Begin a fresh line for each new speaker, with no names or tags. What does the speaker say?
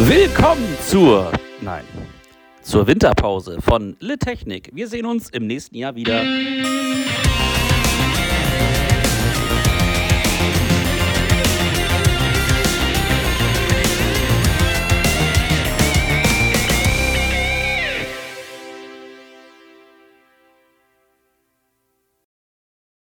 Willkommen zur, nein, zur Winterpause von Le Technik. Wir sehen uns im nächsten Jahr wieder.